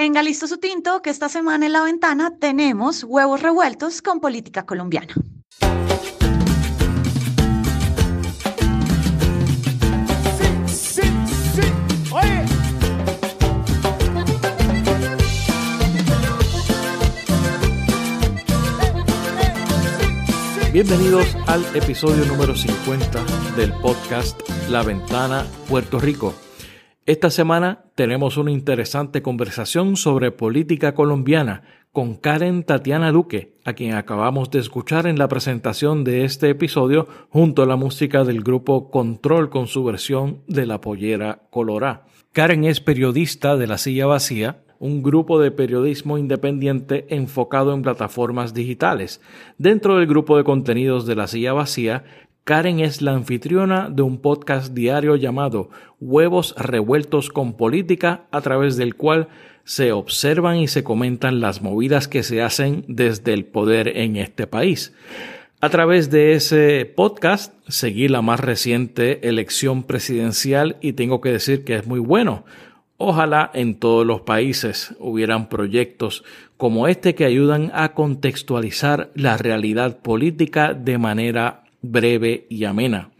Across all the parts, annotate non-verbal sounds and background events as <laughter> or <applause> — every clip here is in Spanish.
Tenga listo su tinto, que esta semana en la ventana tenemos huevos revueltos con política colombiana. Bienvenidos al episodio número 50 del podcast La Ventana Puerto Rico. Esta semana tenemos una interesante conversación sobre política colombiana con Karen Tatiana Duque, a quien acabamos de escuchar en la presentación de este episodio junto a la música del grupo Control con su versión de La Pollera Colorá. Karen es periodista de La Silla Vacía, un grupo de periodismo independiente enfocado en plataformas digitales. Dentro del grupo de contenidos de La Silla Vacía, Karen es la anfitriona de un podcast diario llamado Huevos Revueltos con Política, a través del cual se observan y se comentan las movidas que se hacen desde el poder en este país. A través de ese podcast seguí la más reciente elección presidencial y tengo que decir que es muy bueno. Ojalá en todos los países hubieran proyectos como este que ayudan a contextualizar la realidad política de manera breve y amena.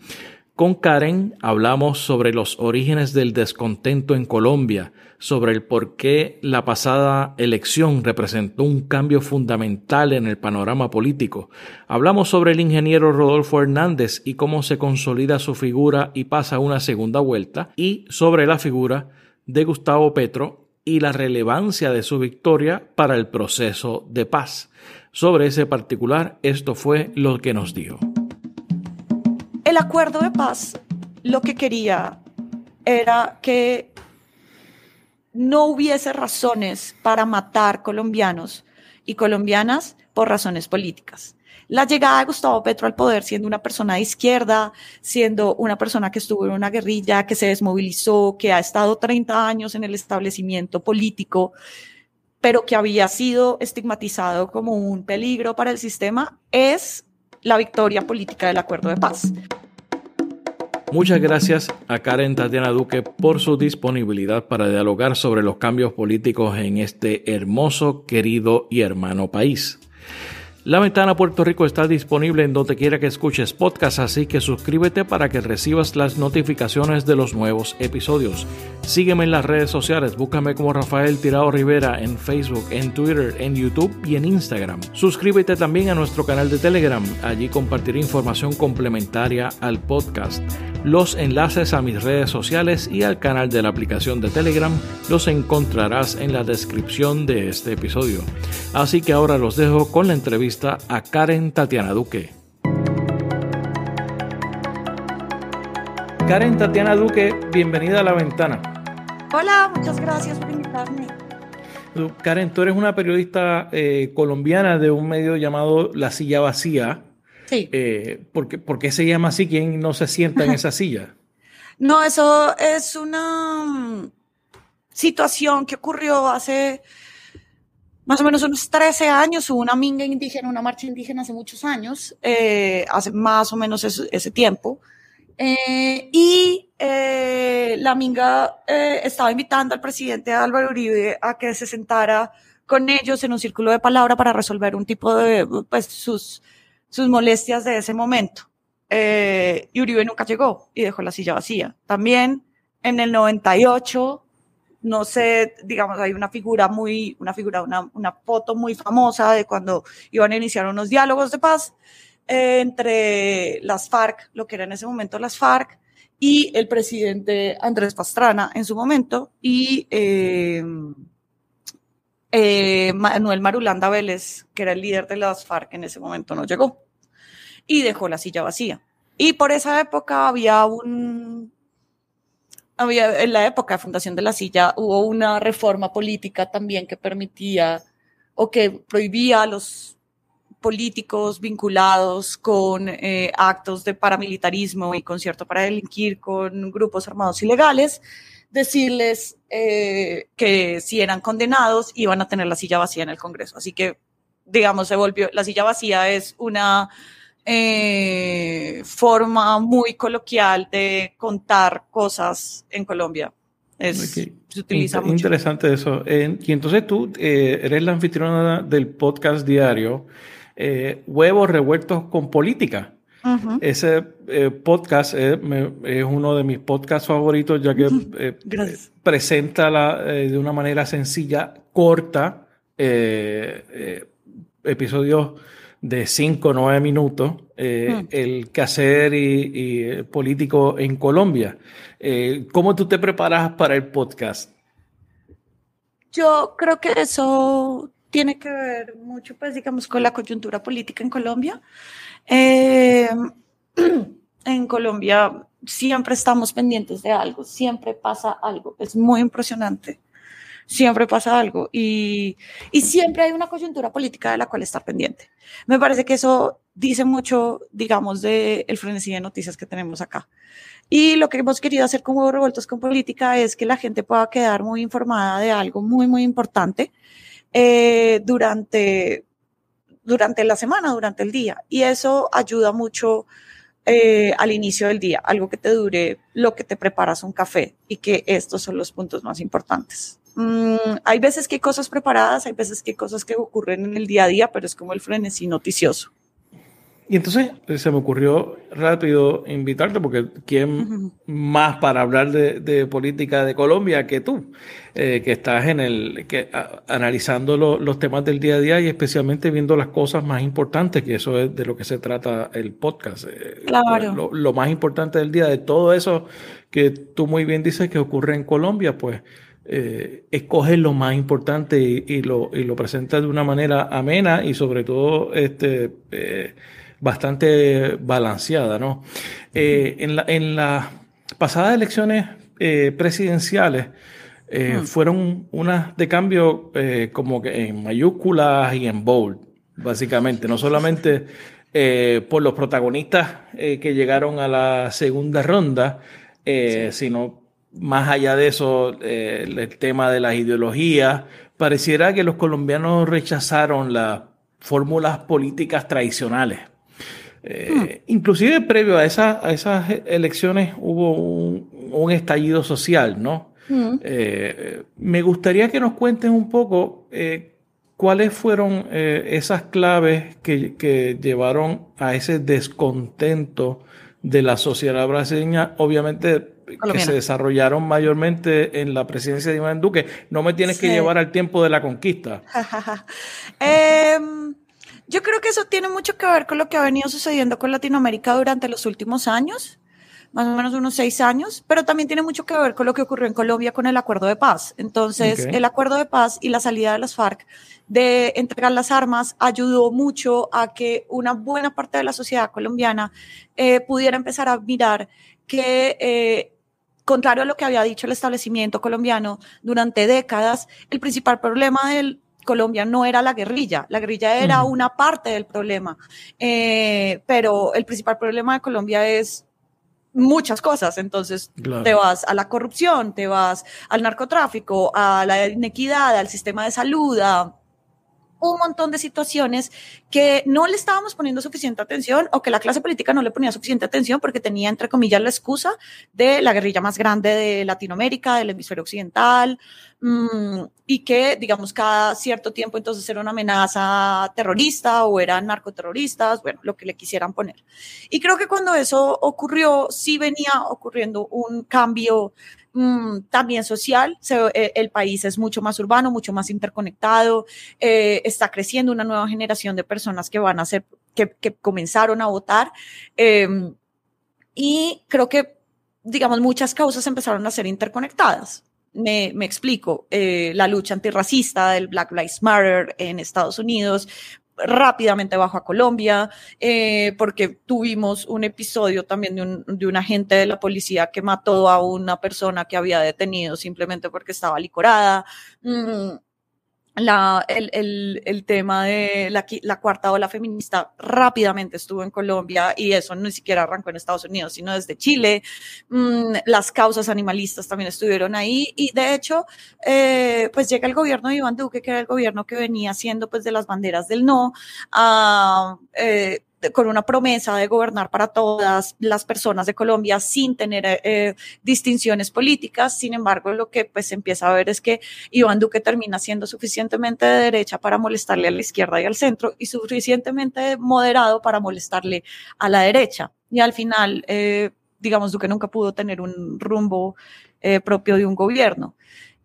Con Karen hablamos sobre los orígenes del descontento en Colombia, sobre el por qué la pasada elección representó un cambio fundamental en el panorama político. Hablamos sobre el ingeniero Rodolfo Hernández y cómo se consolida su figura y pasa una segunda vuelta, y sobre la figura de Gustavo Petro y la relevancia de su victoria para el proceso de paz. Sobre ese particular, esto fue lo que nos dijo. Acuerdo de paz lo que quería era que no hubiese razones para matar colombianos y colombianas por razones políticas. La llegada de Gustavo Petro al poder siendo una persona de izquierda, siendo una persona que estuvo en una guerrilla, que se desmovilizó, que ha estado 30 años en el establecimiento político, pero que había sido estigmatizado como un peligro para el sistema, es la victoria política del acuerdo de paz. Muchas gracias a Karen Tatiana Duque por su disponibilidad para dialogar sobre los cambios políticos en este hermoso, querido y hermano país. La ventana Puerto Rico está disponible en donde quiera que escuches podcast, así que suscríbete para que recibas las notificaciones de los nuevos episodios. Sígueme en las redes sociales, búscame como Rafael Tirado Rivera en Facebook, en Twitter, en YouTube y en Instagram. Suscríbete también a nuestro canal de Telegram, allí compartiré información complementaria al podcast. Los enlaces a mis redes sociales y al canal de la aplicación de Telegram los encontrarás en la descripción de este episodio. Así que ahora los dejo con la entrevista a Karen Tatiana Duque. Karen Tatiana Duque, bienvenida a la ventana. Hola, muchas gracias por invitarme. Karen, tú eres una periodista eh, colombiana de un medio llamado La Silla Vacía. Sí. Eh, ¿por, qué, ¿Por qué se llama así? ¿Quién no se sienta en esa silla? <laughs> No, eso es una mm, situación que ocurrió hace más o menos unos 13 años. Hubo una minga indígena, una marcha indígena hace muchos años, eh, hace más o menos ese, tiempo. Eh, y eh, la minga eh, estaba invitando al presidente Álvaro Uribe a que se sentara con ellos en un círculo de palabra para resolver un tipo de, pues, sus sus molestias de ese momento. Eh, y Uribe nunca llegó y dejó la silla vacía. También en el 98, no sé, digamos, hay una figura muy, una figura, una, una foto muy famosa de cuando iban a iniciar unos diálogos de paz eh, entre las FARC, lo que era en ese momento las FARC, y el presidente Andrés Pastrana en su momento, y eh, eh, Manuel Marulanda Vélez, que era el líder de las FARC en ese momento, no llegó y dejó la silla vacía. Y por esa época había un, había, en la época de fundación de la silla hubo una reforma política también que permitía o que prohibía a los políticos vinculados con eh, actos de paramilitarismo y concierto para delinquir con grupos armados ilegales, decirles eh, que si eran condenados iban a tener la silla vacía en el Congreso. Así que, digamos, se volvió, la silla vacía es una eh, forma muy coloquial de contar cosas en Colombia. Es. Se utiliza Inter- mucho. Interesante eso. Eh, y entonces tú eh, eres la anfitriona del podcast diario eh, Huevos Revueltos con Política. Ese eh, podcast es, me- es uno de mis podcasts favoritos ya que eh, presenta la- de una manera sencilla, corta, episodios de 5 o 9 minutos, eh, Hmm. el quehacer y, y, eh, político en Colombia. Eh, ¿Cómo tú te preparas para el podcast? Yo creo que eso tiene que ver mucho, pues, digamos, con la coyuntura política en Colombia. Eh, <clears throat> en Colombia siempre estamos pendientes de algo, siempre pasa algo, es muy impresionante. Siempre pasa algo y, y siempre hay una coyuntura política de la cual estar pendiente. Me parece que eso dice mucho, digamos, del el frenesí de noticias que tenemos acá. Y lo que hemos querido hacer como Revueltos con Política es que la gente pueda quedar muy informada de algo muy, muy importante eh, durante, durante la semana, durante el día. Y eso ayuda mucho eh, al inicio del día, algo que te dure lo que te preparas un café y que estos son los puntos más importantes. Mm, hay veces que hay cosas preparadas, hay veces que hay cosas que ocurren en el día a día, pero es como el frenesí noticioso. Y entonces eh, se me ocurrió rápido invitarte, porque ¿quién más para hablar de, de política de Colombia que tú? Eh, que estás en el, que, a- analizando lo- los temas del día a día y especialmente viendo las cosas más importantes, que eso es de lo que se trata el podcast. Eh, Claro. Lo, lo más importante del día, de todo eso que tú muy bien dices que ocurre en Colombia, pues eh, escoges lo más importante y, y lo, y lo presentas de una manera amena y sobre todo este, eh, bastante balanceada, ¿no? Eh, en, la- en las pasadas elecciones presidenciales eh, Hmm. fueron unas de cambio eh, como que en mayúsculas y en bold, básicamente, no solamente eh, por los protagonistas que llegaron a la segunda ronda, sino más allá de eso, eh, el tema de las ideologías, pareciera que los colombianos rechazaron las fórmulas políticas tradicionales. Eh, Inclusive previo a, esa- a esas elecciones hubo un, un estallido social, ¿no? Mm. Eh, me gustaría que nos cuenten un poco cuáles fueron esas claves que, que llevaron a ese descontento de la sociedad brasileña, obviamente que se desarrollaron mayormente en la presidencia de Iván Duque. No me tienes que llevar al tiempo de la conquista. <laughs> Em, yo creo que eso tiene mucho que ver con lo que ha venido sucediendo con Latinoamérica durante los últimos años, más o menos unos seis años, pero también tiene mucho que ver con lo que ocurrió en Colombia con el acuerdo de paz. Entonces, el acuerdo de paz y la salida de las FARC de entregar las armas ayudó mucho a que una buena parte de la sociedad colombiana eh, pudiera empezar a mirar que eh, contrario a lo que había dicho el establecimiento colombiano durante décadas, el principal problema del Colombia no era la guerrilla, la guerrilla era una parte del problema, Eh, pero el principal problema de Colombia es muchas cosas, entonces Claro. te vas a la corrupción, te vas al narcotráfico, a la inequidad, al sistema de salud, a un montón de situaciones que no le estábamos poniendo suficiente atención o que la clase política no le ponía suficiente atención porque tenía, entre comillas, la excusa de la guerrilla más grande de Latinoamérica, del hemisferio occidental, mm, y que, digamos, cada cierto tiempo entonces era una amenaza terrorista o eran narcoterroristas, bueno, lo que le quisieran poner. Y creo que cuando eso ocurrió, sí venía ocurriendo un cambio mm, también social. Eh, el país es mucho más urbano, mucho más interconectado, eh, está creciendo una nueva generación de personas que van a ser, que, que comenzaron a votar. eh, y creo que, digamos, muchas causas empezaron a ser interconectadas. Me, me explico, eh, la lucha antirracista del Black Lives Matter en Estados Unidos rápidamente bajó a Colombia, eh, porque tuvimos un episodio también de un, de un agente de la policía que mató a una persona que había detenido simplemente porque estaba licorada. Mm, la, el, el, el, tema de la, la, cuarta ola feminista rápidamente estuvo en Colombia y eso ni siquiera arrancó en Estados Unidos, sino desde Chile. Mm, las causas animalistas también estuvieron ahí y de hecho, eh, pues llega el gobierno de Iván Duque, que era el gobierno que venía haciendo pues de las banderas del no, a, eh, con una promesa de gobernar para todas las personas de Colombia sin tener eh, distinciones políticas. Sin embargo, lo que pues empieza a ver es que Iván Duque termina siendo suficientemente de derecha para molestarle a la izquierda y al centro y suficientemente moderado para molestarle a la derecha. Y al final, eh, digamos, Duque nunca pudo tener un rumbo eh, propio de un gobierno.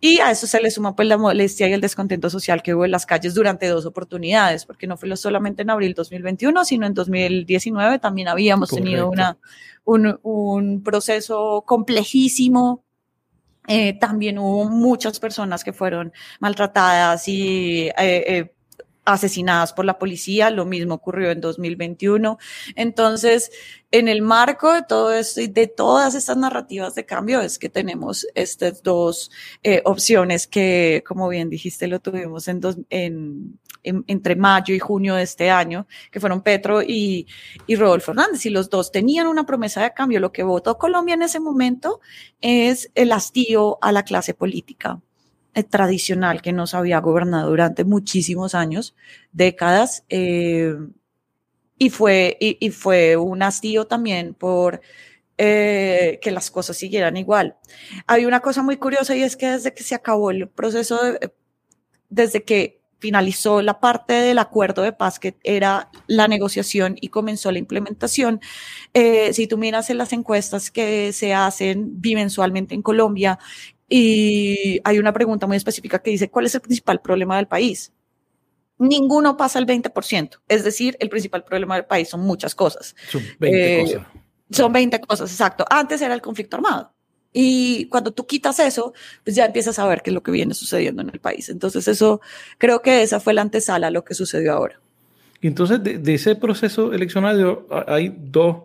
Y a eso se le suma pues la molestia y el descontento social que hubo en las calles durante dos oportunidades, porque no fue solamente en abril 2021, sino en 2019 también habíamos tenido una, un, un, proceso complejísimo. Eh, también hubo muchas personas que fueron maltratadas y eh, eh, asesinadas por la policía, lo mismo ocurrió en 2021. Entonces, en el marco de todo esto y de todas estas narrativas de cambio es que tenemos estas dos eh, opciones que, como bien dijiste, lo tuvimos en, dos, en, en, entre mayo y junio de este año, que fueron Petro y, y Rodolfo Hernández, y los dos tenían una promesa de cambio. Lo que votó Colombia en ese momento es el hastío a la clase política tradicional que nos había gobernado durante muchísimos años, décadas, eh, y, fue, y, fue un hastío también por eh, que las cosas siguieran igual. Hay una cosa muy curiosa y es que desde que se acabó el proceso, de, desde que finalizó la parte del acuerdo de paz que era la negociación y comenzó la implementación. Eh, si tú miras en las encuestas que se hacen bimensualmente en Colombia, y hay una pregunta muy específica que dice, ¿cuál es el principal problema del país? Ninguno pasa el 20%. Es decir, el principal problema del país son muchas cosas. Son 20 eh, cosas. Son 20 cosas, exacto. Antes era el conflicto armado. Y cuando tú quitas eso, pues ya empiezas a ver qué es lo que viene sucediendo en el país. Entonces, eso creo que esa fue la antesala a lo que sucedió ahora. Y entonces, de, de ese proceso eleccionario, hay dos,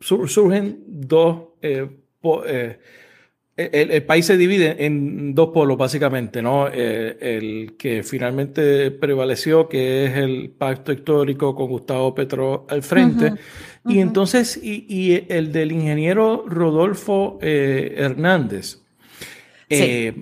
surgen dos eh, po, eh, el, el, país se divide en dos polos, básicamente, ¿no? Eh, el que finalmente prevaleció, que es el pacto histórico con Gustavo Petro al frente, uh -huh, uh -huh. y entonces, y, y, el del ingeniero Rodolfo eh, Hernández. Sí. Eh,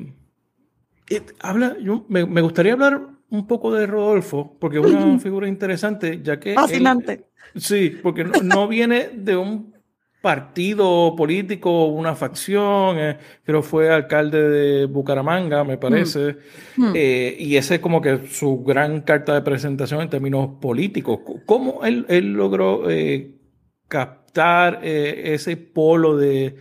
habla, yo, me, me, gustaría hablar un poco de Rodolfo, porque es una <laughs> figura interesante, ya que... Fascinante. Él, sí, porque no, no viene de un partido político, una facción, eh, creo fue alcalde de Bucaramanga, me parece, mm. Mm. Eh, y ese es como que su gran carta de presentación en términos políticos. ¿Cómo él, él logró eh, captar eh, ese polo de,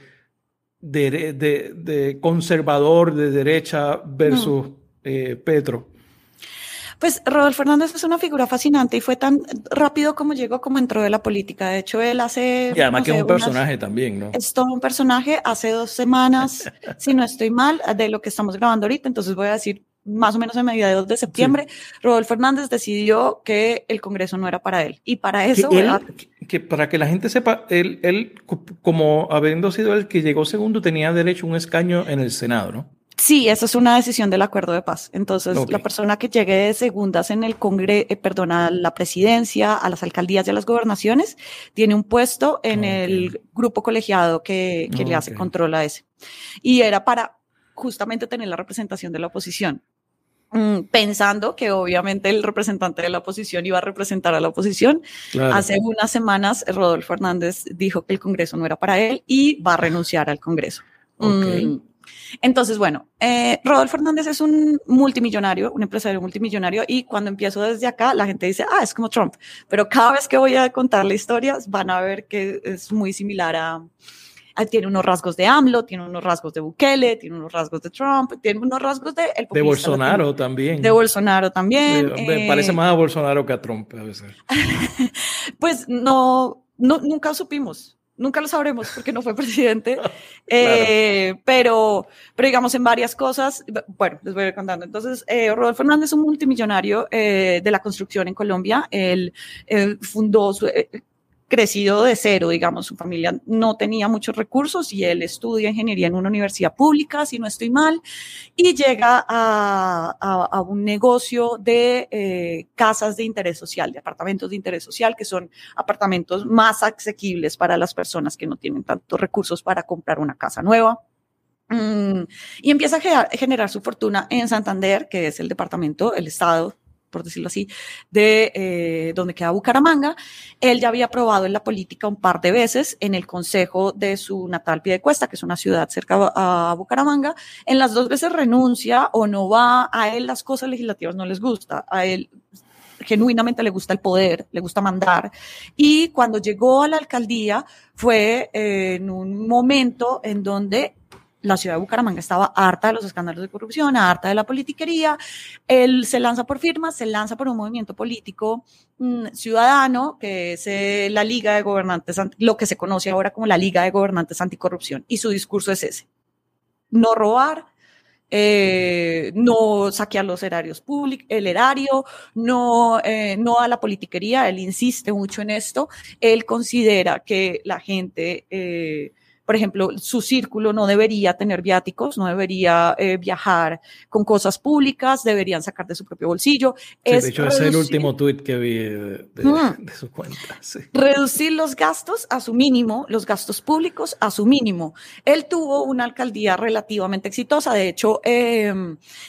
de, de, de, conservador de derecha versus mm. Petro? Pues Rodolfo Hernández es una figura fascinante y fue tan rápido como llegó como entró de la política. De hecho, él hace... Y además no que sé, es un personaje también, ¿no? Es todo un personaje. Hace dos semanas, <laughs> si no estoy mal, de lo que estamos grabando ahorita, entonces voy a decir más o menos en mediados de septiembre, sí. Rodolfo Hernández decidió que el Congreso no era para él. Y para eso... Que, él, que para que la gente sepa, él, él, como habiendo sido el que llegó segundo, tenía derecho a un escaño en el Senado, ¿no? Sí, esa es una decisión del acuerdo de paz. Entonces, okay. la persona que llegue de segundas en el Congreso, eh, perdón, a la presidencia, a las alcaldías y a las gobernaciones, tiene un puesto en okay. el grupo colegiado que, que okay. le hace control a ese. Y era para justamente tener la representación de la oposición. Mm, pensando que obviamente el representante de la oposición iba a representar a la oposición. Claro. Hace unas semanas, Rodolfo Hernández dijo que el Congreso no era para él y va a renunciar al Congreso. Mm, entonces, bueno, eh, Rodolfo Hernández es un multimillonario, un empresario multimillonario, y cuando empiezo desde acá, la gente dice, ah, es como Trump. Pero cada vez que voy a contarle historias, van a ver que es muy similar a, a tiene unos rasgos de AMLO, tiene unos rasgos de Bukele, tiene unos rasgos de Trump, tiene unos rasgos de... El de Bolsonaro también. De Bolsonaro también. De, me eh, parece más a Bolsonaro que a Trump a veces. <laughs> pues no, no, nunca supimos nunca lo sabremos porque no fue <laughs> presidente, claro. eh, pero, pero digamos en varias cosas, bueno, les voy a ir contando. Entonces, eh, Rodolfo Hernández es un multimillonario eh, de la construcción en Colombia, él, él fundó su, eh, crecido de cero, digamos, su familia no tenía muchos recursos y él estudia ingeniería en una universidad pública, si no estoy mal, y llega a, a, a un negocio de eh, casas de interés social, de apartamentos de interés social, que son apartamentos más asequibles para las personas que no tienen tantos recursos para comprar una casa nueva. Mm, y empieza a generar, su fortuna en Santander, que es el departamento, el estado por decirlo así, de eh, donde queda Bucaramanga. Él ya había probado en la política un par de veces en el consejo de su natal Piedecuesta, que es una ciudad cerca a Bucaramanga. En las dos veces renuncia o no va, a él las cosas legislativas no les gusta, a él genuinamente le gusta el poder, le gusta mandar. Y cuando llegó a la alcaldía fue eh, en un momento en donde la ciudad de Bucaramanga estaba harta de los escándalos de corrupción, harta de la politiquería. Él se lanza por firmas, se lanza por un movimiento político mm, ciudadano, que es eh, la Liga de Gobernantes, lo que se conoce ahora como la Liga de Gobernantes Anticorrupción. Y su discurso es ese. No robar, eh, no saquear los erarios públicos, el erario, no, eh, no a la politiquería. Él insiste mucho en esto. Él considera que la gente por ejemplo, su círculo no debería tener viáticos, no debería eh, viajar con cosas públicas, deberían sacar de su propio bolsillo. de hecho, ese es el último tuit que vi de, su cuenta. Reducir los gastos a su mínimo, los gastos públicos a su mínimo. Él tuvo una alcaldía relativamente exitosa, de hecho, eh,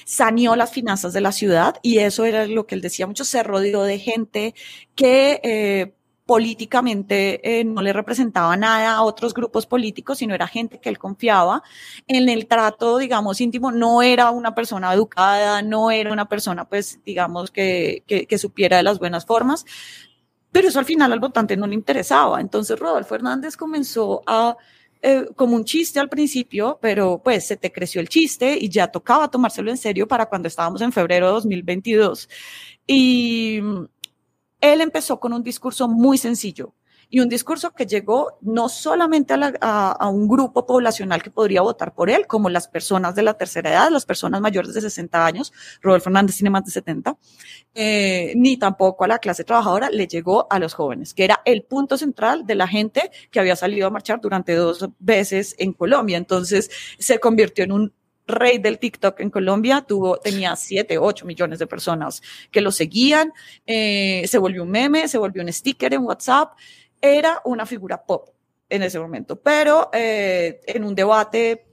saneó las finanzas de la ciudad y eso era lo que él decía mucho, se rodeó de gente que... Eh, políticamente eh, no le representaba nada a otros grupos políticos, sino era gente que él confiaba. En el trato, digamos, íntimo, no era una persona educada, no era una persona, pues, digamos, que, que, supiera de las buenas formas, pero eso al final al votante no le interesaba. Entonces Rodolfo Hernández comenzó a eh, como un chiste al principio, pero pues se te creció el chiste y ya tocaba tomárselo en serio para cuando estábamos en febrero de 2022. Y él empezó con un discurso muy sencillo y un discurso que llegó no solamente a, un grupo poblacional que podría votar por él, como las personas de la tercera edad, las personas mayores de 60 años, Rodolfo Fernández tiene más de 70, eh, ni tampoco a la clase trabajadora, le llegó a los jóvenes, que era el punto central de la gente que había salido a marchar durante dos veces en Colombia. Entonces se convirtió en un rey del TikTok en Colombia, tuvo, tenía 7, 8 millones de personas que lo seguían, eh, se volvió un meme, se volvió un sticker en WhatsApp, era una figura pop en ese momento, pero eh, en un debate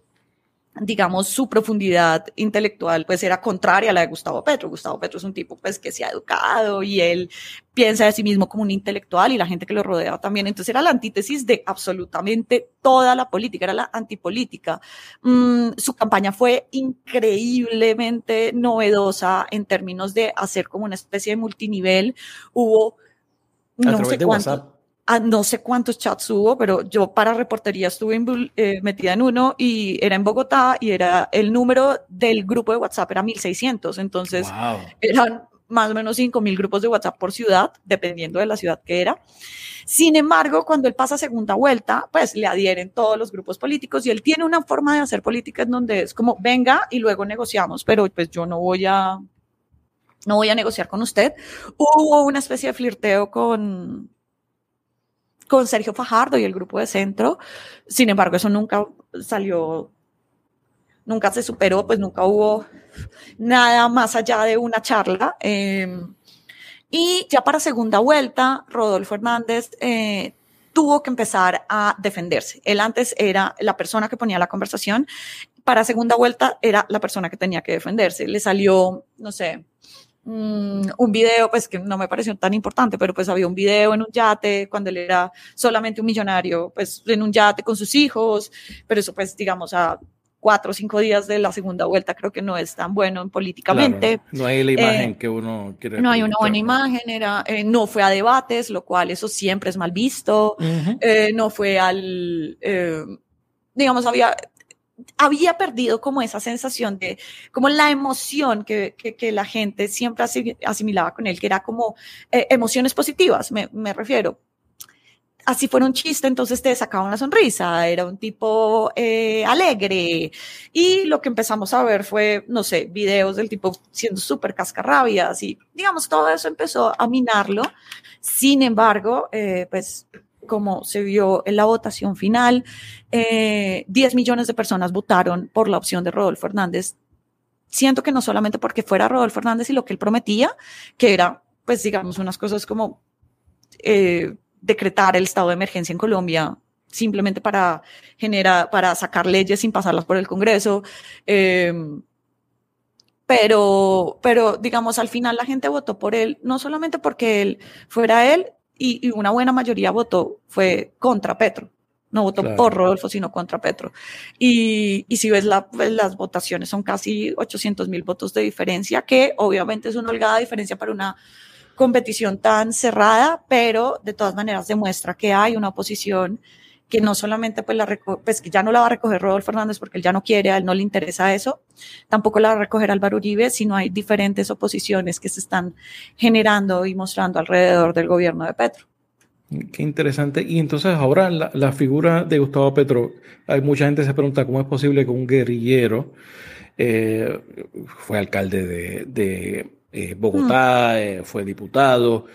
digamos, su profundidad intelectual pues era contraria a la de Gustavo Petro. Gustavo Petro es un tipo pues que se ha educado y él piensa de sí mismo como un intelectual y la gente que lo rodeaba también. Entonces era la antítesis de absolutamente toda la política, era la antipolítica. Mm, su campaña fue increíblemente novedosa en términos de hacer como una especie de multinivel. Hubo no sé cuánto no sé cuántos chats hubo, pero yo para reportería estuve eh, metida en uno y era en Bogotá y era el número del grupo de WhatsApp era 1600. Entonces eran más o menos 5000 grupos de WhatsApp por ciudad, dependiendo de la ciudad que era. Sin embargo, cuando él pasa segunda vuelta, pues le adhieren todos los grupos políticos y él tiene una forma de hacer política en donde es como venga y luego negociamos, pero pues yo no voy a no voy a negociar con usted. Hubo una especie de flirteo con con Sergio Fajardo y el grupo de centro. Sin embargo, eso nunca salió, nunca se superó, pues nunca hubo nada más allá de una charla. Em, y ya para segunda vuelta, Rodolfo Hernández eh, tuvo que empezar a defenderse. Él antes era la persona que ponía la conversación. Para segunda vuelta era la persona que tenía que defenderse. Le salió, no sé, Mm, un video, pues que no me pareció tan importante, pero pues había un video en un yate cuando él era solamente un millonario, pues en un yate con sus hijos, pero eso pues digamos a cuatro o cinco días de la segunda vuelta creo que no es tan bueno políticamente. no hay la imagen eh, que uno quiere. No hay una buena imagen, era, eh, no fue a debates, lo cual eso siempre es mal visto, eh, no fue al, digamos, había, había perdido como esa sensación de, como la emoción que, que, la gente siempre asimilaba con él, que era como eh, emociones positivas, me, me, refiero. Así fuera un chiste, entonces te sacaba una sonrisa, era un tipo eh, alegre. Y lo que empezamos a ver fue, no sé, videos del tipo siendo súper cascarrabias y, digamos, todo eso empezó a minarlo. Sin embargo, eh, pues como se vio en la votación final, 10 eh, millones de personas votaron por la opción de Rodolfo Hernández. Siento que no solamente porque fuera Rodolfo Hernández y lo que él prometía, que era, pues digamos, unas cosas como eh, decretar el estado de emergencia en Colombia simplemente para generar, para sacar leyes sin pasarlas por el Congreso, eh, pero, pero digamos, al final la gente votó por él, no solamente porque él fuera él, y, y una buena mayoría votó, fue contra Petro. No votó Claro. por Rodolfo, sino contra Petro. Y, y si ves la- pues, las votaciones, son casi 800 mil votos de diferencia, que obviamente es una holgada diferencia para una competición tan cerrada, pero de todas maneras demuestra que hay una oposición que no solamente pues, la pues que ya no la va a recoger Rodolfo Fernández porque él ya no quiere, a él no le interesa eso, tampoco la va a recoger Álvaro Uribe, sino hay diferentes oposiciones que se están generando y mostrando alrededor del gobierno de Petro. Qué interesante. Y entonces ahora la, la figura de Gustavo Petro, hay mucha gente se pregunta cómo es posible que un guerrillero eh, fue alcalde de, de, eh, Bogotá, eh, fue diputado.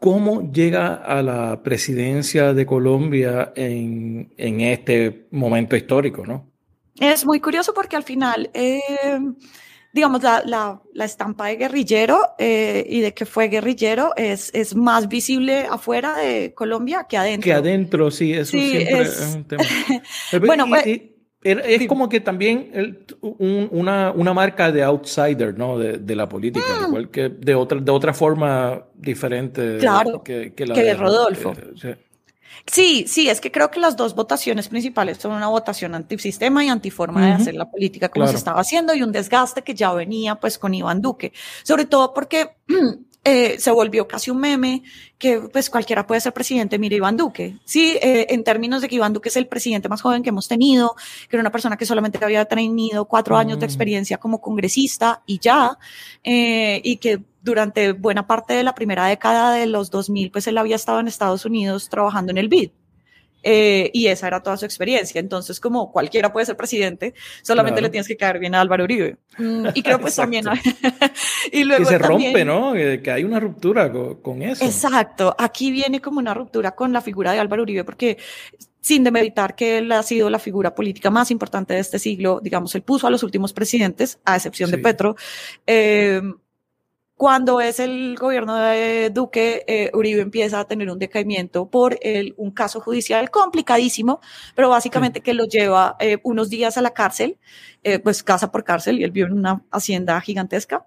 ¿Cómo llega a la presidencia de Colombia en, en este momento histórico, no? Es muy curioso porque al final, eh, digamos, la, la, la estampa de guerrillero eh, y de que fue guerrillero es, es más visible afuera de Colombia que adentro. Que adentro, sí, eso Sí, siempre es- es, un tema. <laughs> Bueno, y- pues- y- es como que también el- un- una, una marca de outsider, ¿no? De, de la política, al igual que de otra, de otra forma diferente Mm. Claro, que, que la que de de Rodolfo. eh, sí. Sí, sí, es que creo que las dos votaciones principales son una votación antisistema y antiforma de Ujú. hacer la política como Claro. se estaba haciendo y un desgaste que ya venía pues con Iván Duque, sobre todo porque <clears throat> eh, se volvió casi un meme que pues cualquiera puede ser presidente, mire Iván Duque, sí, eh, en términos de que Iván Duque es el presidente más joven que hemos tenido, que era una persona que solamente había tenido cuatro años de Mm. experiencia como congresista y ya, eh, y que durante buena parte de la primera década de los 2000, pues él había estado en Estados Unidos trabajando en el BID. Eh, y esa era toda su experiencia. Entonces, como cualquiera puede ser presidente, solamente Claro. le tienes que caer bien a Álvaro Uribe. Mm, y creo pues también... <laughs> y luego Que se también- rompe, ¿no? Que, hay una ruptura con, con eso. Exacto. Aquí viene como una ruptura con la figura de Álvaro Uribe, porque sin demeritar que él ha sido la figura política más importante de este siglo, digamos, él puso a los últimos presidentes, a excepción de. Petro. eh, cuando es el gobierno de Duque, eh, Uribe empieza a tener un decaimiento por el, un caso judicial complicadísimo, pero básicamente que lo lleva eh, unos días a la cárcel, eh, pues casa por cárcel, y él vive en una hacienda gigantesca.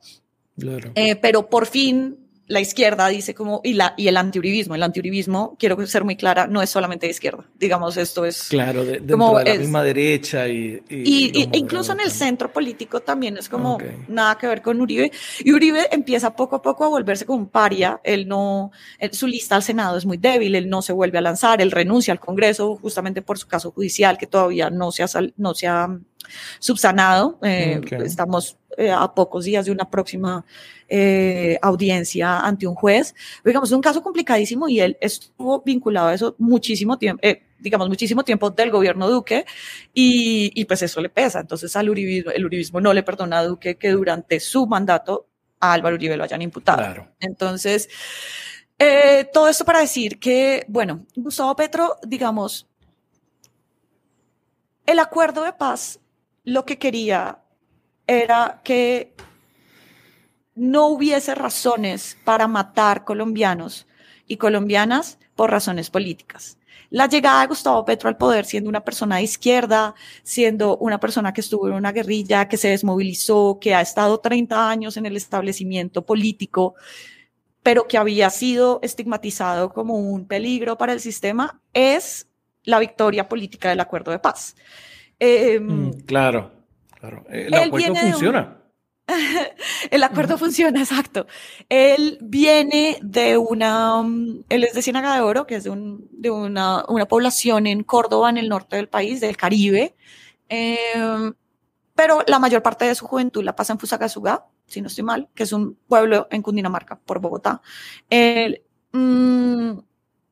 Claro. Eh, pero por fin la izquierda dice como, y, la, y el antiuribismo, el antiuribismo, quiero ser muy clara, no es solamente de izquierda, digamos, esto es... Claro, de- como de la es- misma derecha y... y- incluso en el centro político también es como nada que ver con Uribe. Y Uribe empieza poco a poco a volverse como un paria. Él no, él- su lista al Senado es muy débil, él no se vuelve a lanzar, él renuncia al Congreso justamente por su caso judicial que todavía no se ha, sal- no se ha subsanado. Eh. Estamos eh, a pocos días de una próxima eh, audiencia ante un juez. Digamos, es un caso complicadísimo y él estuvo vinculado a eso muchísimo tiempo, digamos, muchísimo tiempo del gobierno Duque y, y pues eso le pesa. Entonces al uribismo, el uribismo no le perdona a Duque que durante su mandato a Álvaro Uribe lo hayan imputado. Claro. Entonces, todo esto para decir que, bueno, Gustavo Petro, digamos, el acuerdo de paz lo que quería era que no hubiese razones para matar colombianos y colombianas por razones políticas. La llegada de Gustavo Petro al poder siendo una persona de izquierda, siendo una persona que estuvo en una guerrilla, que se desmovilizó, que ha estado 30 años en el establecimiento político, pero que había sido estigmatizado como un peligro para el sistema, es la victoria política del acuerdo de paz. Eh, Mm, claro, claro. El acuerdo un- funciona. <laughs> el acuerdo funciona, exacto. Él viene de una, mm, él es de Ciénaga de Oro, que es de, un- de una, una población en Córdoba, en el norte del país, del Caribe, eh, pero la mayor parte de su juventud la pasa en Fusagasugá, si no estoy mal, que es un pueblo en Cundinamarca, por Bogotá. Él mm,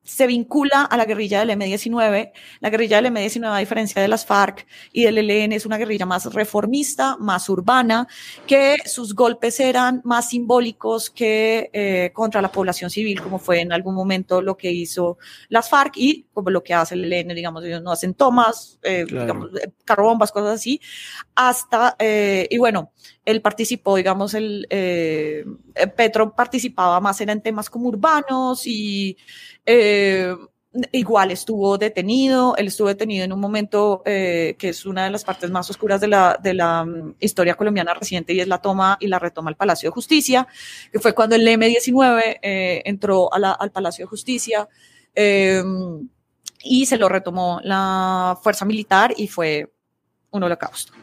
se vincula a la guerrilla del M-19. La guerrilla del M-19, a diferencia de las FARC y del ELN, es una guerrilla más reformista, más urbana, que sus golpes eran más simbólicos que eh, contra la población civil, como fue en algún momento lo que hizo las FARC y como lo que hace el ELN, digamos, ellos no hacen tomas, eh, Claro. digamos, eh, carrobombas, cosas así, hasta, eh, y bueno, él participó, digamos, el eh, Petro participaba más era en temas como urbanos y eh, igual estuvo detenido, él estuvo detenido en un momento eh, que es una de las partes más oscuras de la, de la um, historia colombiana reciente y es la toma y la retoma al Palacio de Justicia, que fue cuando el M-19 eh, entró a la, al Palacio de Justicia y se lo retomó la fuerza militar y fue un holocausto.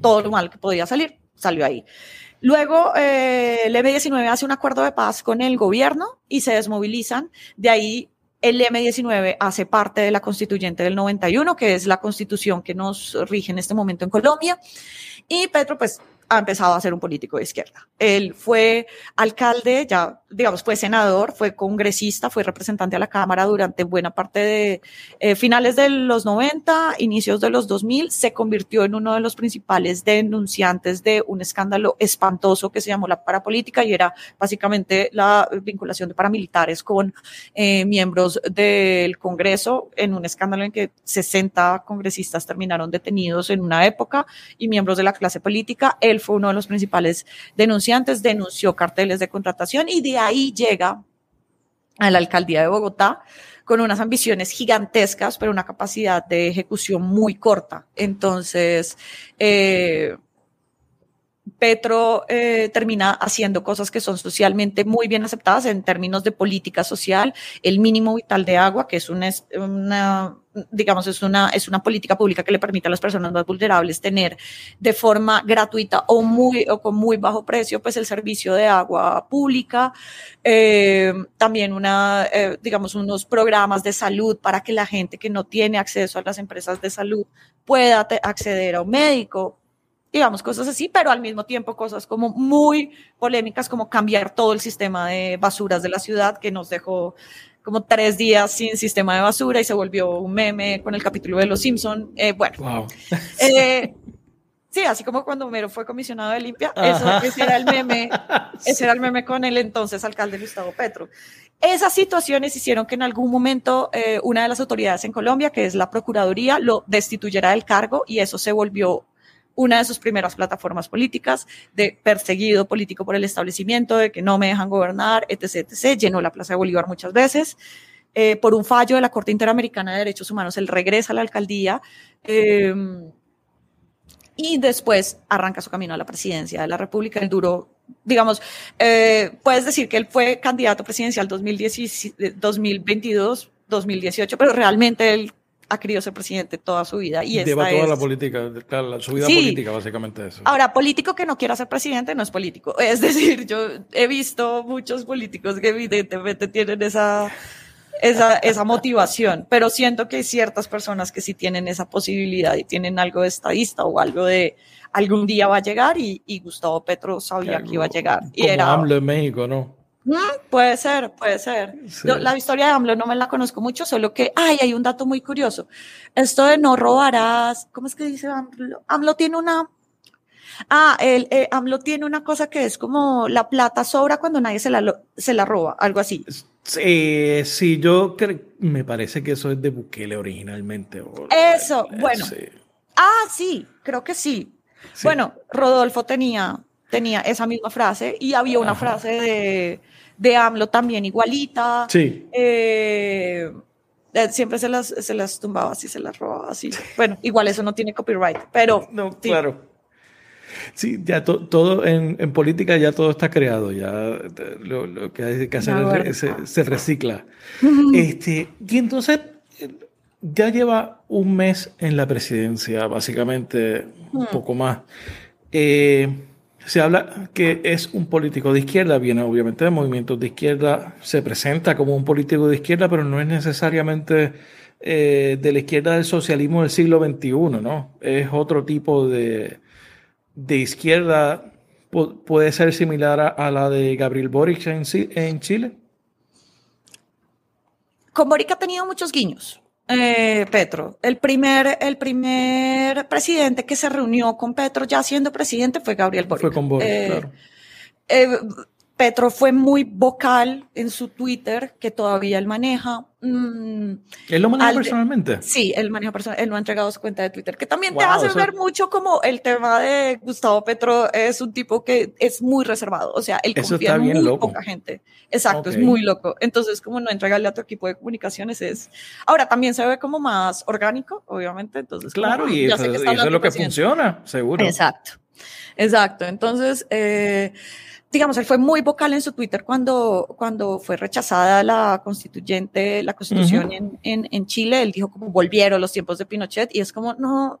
todo lo mal que podía salir salió ahí. Luego, eh, el M-19 hace un acuerdo de paz con el gobierno y se desmovilizan. De ahí, el M-19 hace parte de la constituyente del 91, que es la constitución que nos rige en este momento en Colombia. Y Petro, pues, ha empezado a ser un político de izquierda. Él fue alcalde, ya digamos, fue senador, fue congresista, fue representante a la Cámara durante buena parte de eh, finales de los 90, inicios de los 2000, se convirtió en uno de los principales denunciantes de un escándalo espantoso que se llamó la parapolítica y era básicamente la vinculación de paramilitares con eh, miembros del Congreso en un escándalo en que 60 congresistas terminaron detenidos en una época y miembros de la clase política. Él fue uno de los principales denunciantes, denunció carteles de contratación y ahí llega a la alcaldía de Bogotá con unas ambiciones gigantescas, pero una capacidad de ejecución muy corta. Entonces, eh, Petro eh, termina haciendo cosas que son socialmente muy bien aceptadas en términos de política social, el mínimo vital de agua, que es una, una digamos, es una, es una política pública que le permite a las personas más vulnerables tener de forma gratuita o, muy, o con muy bajo precio, pues el servicio de agua pública. Eh, también una, eh, digamos, unos programas de salud para que la gente que no tiene acceso a las empresas de salud pueda acceder a un médico, digamos, cosas así, pero al mismo tiempo cosas como muy polémicas, como cambiar todo el sistema de basuras de la ciudad que nos dejó como tres días sin sistema de basura y se volvió un meme con el capítulo de Los Simpson. Eh, bueno, eh, sí, así como cuando Homero fue comisionado de limpia, eso, ese era el meme, <laughs> ese era el meme con el entonces alcalde Gustavo Petro. Esas situaciones hicieron que en algún momento eh, una de las autoridades en Colombia, que es la Procuraduría, lo destituyera del cargo y eso se volvió una de sus primeras plataformas políticas, de perseguido político por el establecimiento, de que no me dejan gobernar, etc., etc. Llenó la Plaza de Bolívar muchas veces. Eh, por un fallo de la Corte Interamericana de Derechos Humanos, él regresa a la alcaldía eh, y después arranca su camino a la presidencia de la República. Él duró, digamos, eh, puedes decir que él fue candidato presidencial 2022, 2018, pero realmente él ha querido ser presidente toda su vida. Y Lleva toda la política, su vida política, básicamente eso. Ahora, político que no quiera ser presidente no es político. <laughs> Es decir, yo he visto muchos políticos que evidentemente tienen esa, esa, esa motivación, pero siento que hay ciertas personas que sí tienen esa posibilidad y tienen algo de estadista o algo de algún día va a llegar y, Gustavo Petro sabía que iba a llegar. y era, AMLO en México, ¿no? Mm, puede ser, puede ser. la historia de AMLO no me la conozco mucho, solo que, ay, hay un dato muy curioso. Esto de no robarás, ¿cómo es que dice AMLO? AMLO tiene una, ah, el, eh, AMLO tiene una cosa que es como la plata sobra cuando nadie se la, se la roba, algo así. Sí, sí, yo me parece que eso es de Bukele originalmente. Eso, bueno. Ah, sí, creo que sí. Bueno, Rodolfo tenía, tenía esa misma frase y había una frase de de AMLO también igualita. Sí. Eh, eh, siempre se las, se las tumbaba así, se las robaba así. Bueno, igual eso no tiene copyright, pero... No, claro. Sí, ya todo en, en, política ya todo está creado, ya lo, que hay que hacer se, recicla. este, y entonces ya lleva un mes en la presidencia, básicamente, un poco más. Eh, se habla que es un político de izquierda, viene obviamente de movimientos de izquierda, se presenta como un político de izquierda, pero no es necesariamente eh, de la izquierda del socialismo del siglo XXI, ¿no? Es otro tipo de, de izquierda, puede ser similar a, la de Gabriel Boric en, en Chile. Con Boric ha tenido muchos guiños. Eh, Petro. El primer, el primer presidente que se reunió con Petro ya siendo presidente fue Gabriel Boric. Fue con Boric, eh, claro. Eh, Petro fue muy vocal en su Twitter, que todavía él maneja. Mm, ¿Él lo maneja al- personalmente? Sí, él maneja personal, él no ha entregado su cuenta de Twitter, que también te Wow, hace eso- ver mucho como el tema de Gustavo Petro es un tipo que es muy reservado, o sea, él confía en muy loco. poca gente. Exacto, Ok. es muy loco. Entonces, como no entregarle a tu equipo de comunicaciones es... Ahora, también se ve como más orgánico, obviamente, entonces... como, Claro, y ya eso, y eso es lo que funciona, seguro. Exacto, exacto. Entonces, eh, digamos, él fue muy vocal en su Twitter cuando, cuando fue rechazada la constituyente, la constitución en, en, en Chile. Él dijo como volvieron los tiempos de Pinochet y es como, no,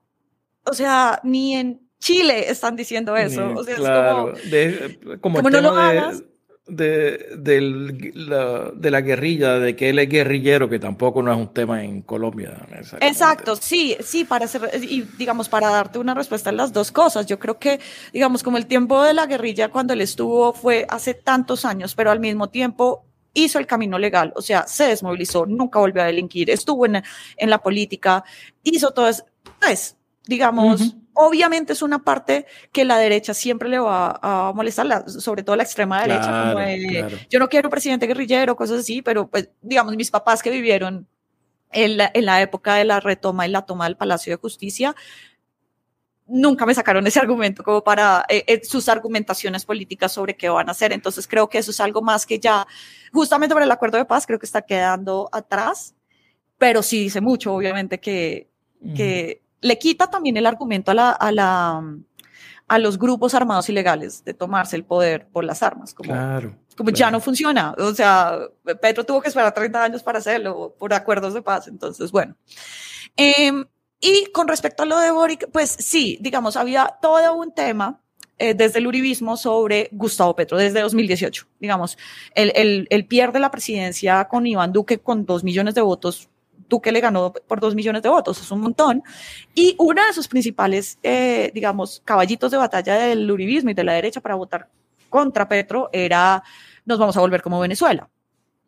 o sea, ni en Chile están diciendo eso. Ni- o sea, claro, es como, de, como, como el no lo de- de, del- la, de la guerrilla, de que él es guerrillero, que tampoco no es un tema en Colombia. Exacto, sí, sí, para hacer, y digamos, para darte una respuesta en las dos cosas, yo creo que, digamos, como el tiempo de la guerrilla cuando él estuvo fue hace tantos años, pero al mismo tiempo hizo el camino legal, o sea, se desmovilizó, nunca volvió a delinquir, estuvo en, en la política, hizo todo eso, pues, digamos. Obviamente es una parte que la derecha siempre le va a molestar, la- sobre todo la extrema derecha, como Claro, de, claro. yo no quiero presidente guerrillero, cosas así, pero pues, digamos, mis papás que vivieron en la, en la época de la retoma y la toma del Palacio de Justicia, nunca me sacaron ese argumento como para eh, eh, sus argumentaciones políticas sobre qué van a hacer. Entonces creo que eso es algo más que ya, justamente por el acuerdo de paz, creo que está quedando atrás, pero sí dice mucho, obviamente, que, que le quita también el argumento a la... A la a los grupos armados ilegales de tomarse el poder por las armas, como, Claro. como ya no funciona. O sea, Petro tuvo que esperar 30 años para hacerlo por acuerdos de paz. Entonces, bueno. Em, y con respecto a lo de Boric, pues sí, digamos, había todo un tema eh, desde el uribismo sobre Gustavo Petro, desde 2018. Digamos, él, él, él pierde la presidencia con Iván Duque con dos millones de votos. Duque le ganó por dos millones de votos, es un montón. Y uno de sus principales, eh, digamos, caballitos de batalla del uribismo y de la derecha para votar contra Petro era nos vamos a volver como Venezuela.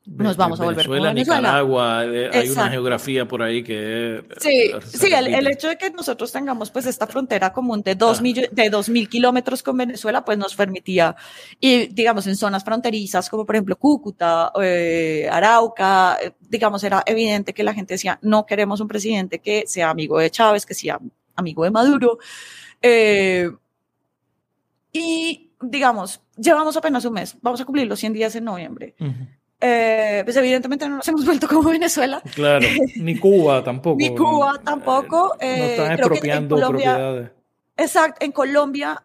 Nos vamos a volver Venezuela, Venezuela. Nicaragua, eh, hay una geografía por ahí que... Sí, eh, sí el, hecho de que nosotros tengamos pues esta frontera común de de dos mil kilómetros con Venezuela, pues nos permitía, y digamos, en zonas fronterizas como por ejemplo Cúcuta, eh, Arauca, digamos, era evidente que la gente decía, no queremos un presidente que sea amigo de Chávez, que sea amigo de Maduro. Eh, y digamos, llevamos apenas un mes, vamos a cumplir los 100 días en noviembre. Ujú. Eh, pues evidentemente no nos hemos <laughs> vuelto como Venezuela. Claro, ni Cuba tampoco. Ni Cuba ¿no? tampoco, No eh, están creo que en expropiando Colombia- propiedades. Exacto, en Colombia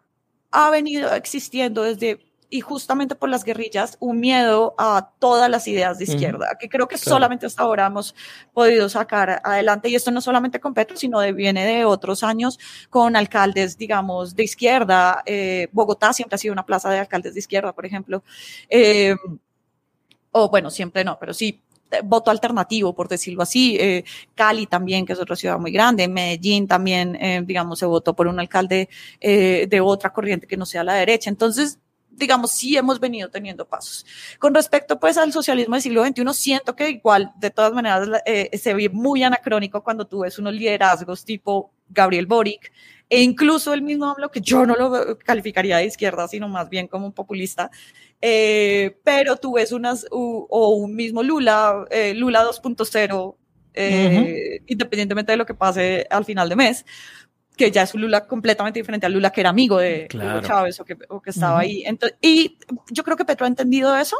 ha venido existiendo desde, y justamente por las guerrillas, un miedo a todas las ideas de izquierda, que creo que Claro. solamente hasta ahora hemos podido sacar adelante. Y esto no solamente con Petro, sino de, viene de otros años con alcaldes, digamos, de izquierda. Eh, Bogotá siempre ha sido una plaza de alcaldes de izquierda, por ejemplo. Eh, o bueno, siempre no, pero sí eh, voto alternativo, por decirlo así. Eh, Cali también, que es otra ciudad muy grande. Medellín también, eh, digamos, se votó por un alcalde eh, de otra corriente que no sea la derecha. Entonces, digamos, sí hemos venido teniendo pasos. Con respecto, pues, al socialismo del siglo XXI, siento que igual, de todas maneras, eh, se ve muy anacrónico cuando tú ves unos liderazgos tipo Gabriel Boric, e incluso el mismo AMLO, que yo no lo calificaría de izquierda, sino más bien como un populista, eh, pero tú ves unas, u- o un mismo Lula, eh, Lula 2.0, eh, independientemente de lo que pase al final de mes, que ya es un Lula completamente diferente al Lula que era amigo de Claro. Chávez o que, o que estaba ahí. Entonces, y yo creo que Petro ha entendido eso.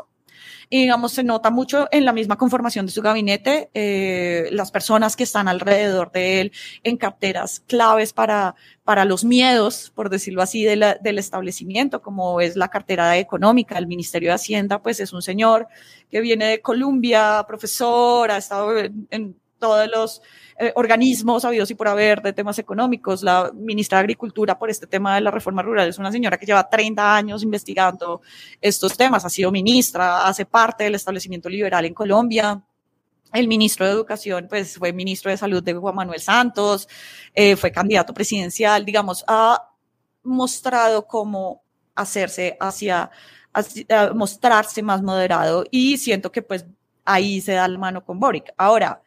Y digamos, se nota mucho en la misma conformación de su gabinete, eh, las personas que están alrededor de él en carteras claves para, para los miedos, por decirlo así, de la- del establecimiento, como es la cartera económica, el Ministerio de Hacienda, pues es un señor que viene de Colombia, profesor, ha estado en, en todos los eh, organismos habidos y por haber de temas económicos. La ministra de Agricultura por este tema de la reforma rural es una señora que lleva 30 años investigando estos temas, ha sido ministra, hace parte del establecimiento liberal en Colombia. El ministro de Educación, pues fue ministro de Salud de Juan Manuel Santos, eh, fue candidato presidencial, digamos, ha mostrado cómo hacerse hacia, hacia- mostrarse más moderado y siento que pues ahí se da la mano con Boric. Ahora,